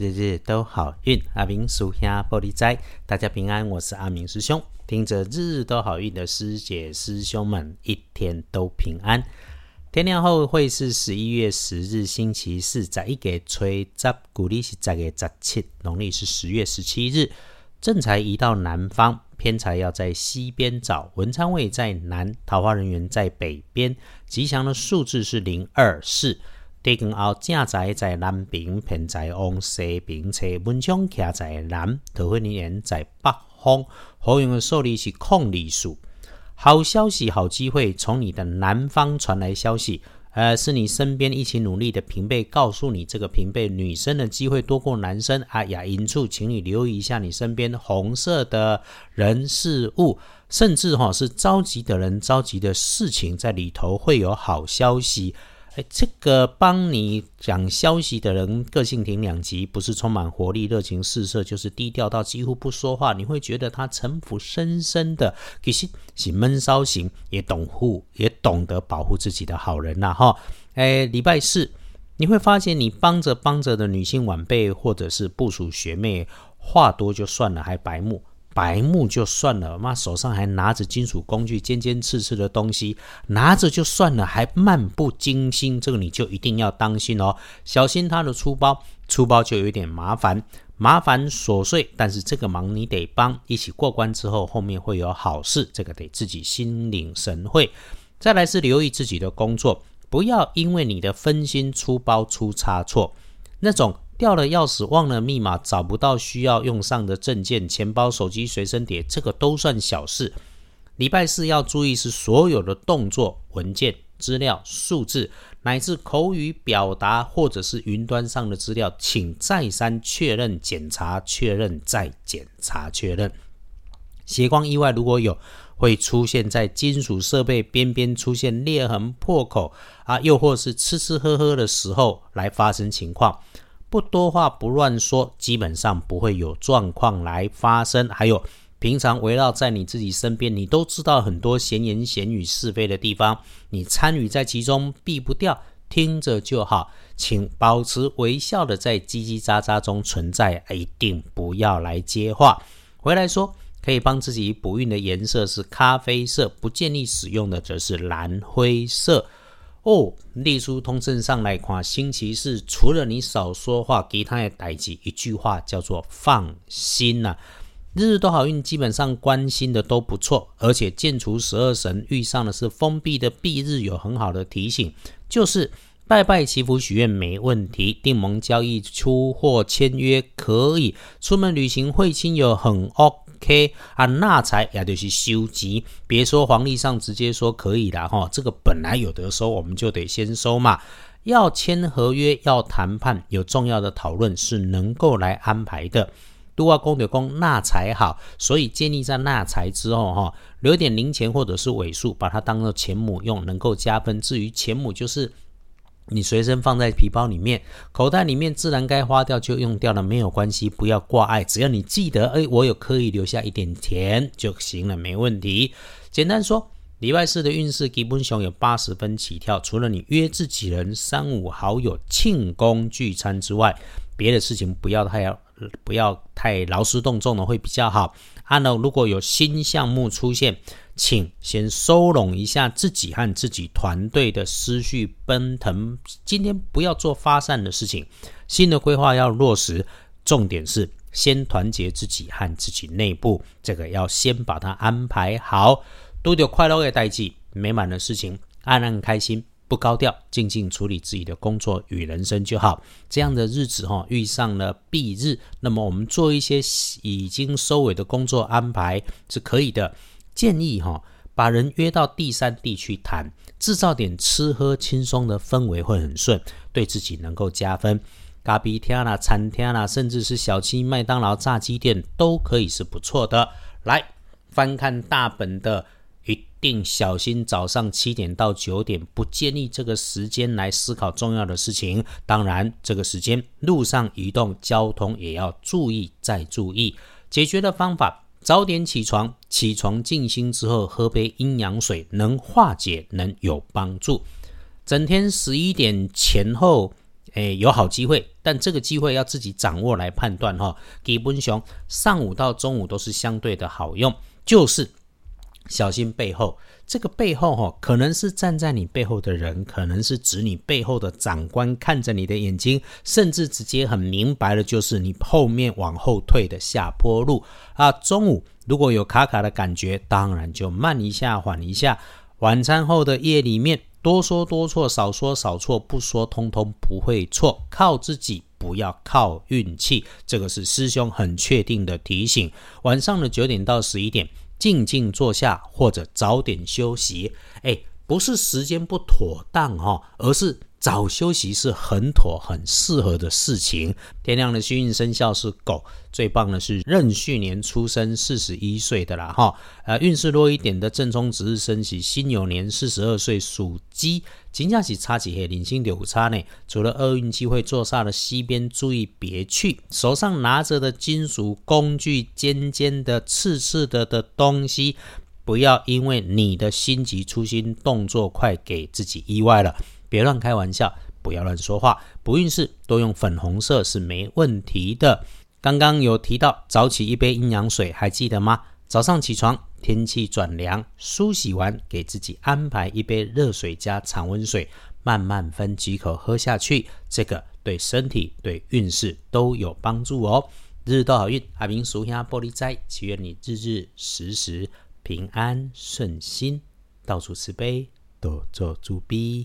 日日都好运。阿明属下玻璃斋，大家平安，我是阿明师兄。听着日日都好运的师姐师兄们，一天都平安。天亮后会是十一月十日星期四，在一个吹十，古历是十月十七，农历是十月十七日。正财移到南方，偏财要在西边找。文昌位在南，桃花人员在北边。吉祥的数字是零二四。地宫后正财在南边，偏财往西边车文昌徛在南，桃花人员在北方。好用的数字是空里数。好消息，好机会，从你的南方传来消息，呃，是你身边一起努力的平辈告诉你，这个平辈女生的机会多过男生啊。雅音处，请你留意一下你身边红色的人事物，甚至哈是着急的人、着急的事情，在里头会有好消息。哎，这个帮你讲消息的人个性挺两极，不是充满活力、热情四射，就是低调到几乎不说话。你会觉得他城府深深的，其实是闷骚型，也懂护，也懂得保护自己的好人呐哈。哎，礼拜四你会发现，你帮着帮着的女性晚辈或者是部属学妹，话多就算了，还白目。白目就算了，妈手上还拿着金属工具，尖尖刺刺的东西，拿着就算了，还漫不经心，这个你就一定要当心哦，小心他的粗包，粗包就有点麻烦，麻烦琐碎，但是这个忙你得帮，一起过关之后，后面会有好事，这个得自己心领神会。再来是留意自己的工作，不要因为你的分心粗包出差错，那种。掉了钥匙，忘了密码，找不到需要用上的证件、钱包、手机、随身碟，这个都算小事。礼拜四要注意是所有的动作、文件、资料、数字，乃至口语表达或者是云端上的资料，请再三确认、检查、确认再检查、确认。斜光意外如果有，会出现在金属设备边边出现裂痕、破口啊，又或是吃吃喝喝的时候来发生情况。不多话，不乱说，基本上不会有状况来发生。还有，平常围绕在你自己身边，你都知道很多闲言闲语、是非的地方，你参与在其中避不掉，听着就好。请保持微笑的在叽叽喳喳中存在，一定不要来接话。回来说，可以帮自己补运的颜色是咖啡色，不建议使用的则是蓝灰色。哦，隶书通证上来看，星期四除了你少说话，其他的代志，一句话叫做放心呐。日日都好运，基本上关心的都不错，而且建除十二神遇上的是封闭的闭日，有很好的提醒，就是拜拜祈福许愿没问题，订盟交易出货签约可以，出门旅行会亲友很 OK。K 啊，纳财也就是收集，别说黄历上直接说可以的哈，这个本来有得收，我们就得先收嘛。要签合约，要谈判，有重要的讨论是能够来安排的。都要公的公纳财好，所以建立在纳财之后哈，留点零钱或者是尾数，把它当做钱母用，能够加分。至于钱母就是。你随身放在皮包里面，口袋里面自然该花掉就用掉了，没有关系，不要挂碍，只要你记得，哎，我有刻意留下一点钱就行了，没问题。简单说，礼拜四的运势基本熊有八十分起跳，除了你约自己人、三五好友庆功聚餐之外，别的事情不要太不要太劳师动众的会比较好。按照如果有新项目出现。请先收拢一下自己和自己团队的思绪奔腾。今天不要做发散的事情，新的规划要落实。重点是先团结自己和自己内部，这个要先把它安排好。都有快乐的代际，美满的事情，安安开心，不高调，静静处理自己的工作与人生就好。这样的日子哈，遇上了闭日，那么我们做一些已经收尾的工作安排是可以的。建议哈，把人约到第三地去谈，制造点吃喝轻松的氛围会很顺，对自己能够加分。咖啡厅啦、餐厅啦，甚至是小七麦当劳、炸鸡店都可以是不错的。来翻看大本的，一定小心早上七点到九点，不建议这个时间来思考重要的事情。当然，这个时间路上移动交通也要注意再注意。解决的方法。早点起床，起床静心之后喝杯阴阳水，能化解，能有帮助。整天十一点前后，诶有好机会，但这个机会要自己掌握来判断哈。基本上上午到中午都是相对的好用，就是小心背后。这个背后哈，可能是站在你背后的人，可能是指你背后的长官看着你的眼睛，甚至直接很明白的，就是你后面往后退的下坡路啊。中午如果有卡卡的感觉，当然就慢一下，缓一下。晚餐后的夜里面，多说多错，少说少错，不说通通不会错，靠自己，不要靠运气。这个是师兄很确定的提醒。晚上的九点到十一点。静静坐下，或者早点休息。哎，不是时间不妥当哦，而是。早休息是很妥、很适合的事情。天亮的幸运生肖是狗，最棒的是壬戌年出生四十一岁的啦哈。呃，运势弱一点的正冲值日生喜辛酉年四十二岁属鸡，今假期差几黑零星有差呢。除了厄运机会坐煞的西边，注意别去。手上拿着的金属工具尖尖的、刺刺的的东西，不要因为你的心急、粗心、动作快，给自己意外了。别乱开玩笑，不要乱说话。不运势多用粉红色是没问题的。刚刚有提到早起一杯阴阳水，还记得吗？早上起床，天气转凉，梳洗完，给自己安排一杯热水加常温水，慢慢分几口喝下去，这个对身体对运势都有帮助哦。日日都好运，阿明属下玻璃斋，祈愿你日日时时平安顺心，到处慈悲，多做主逼。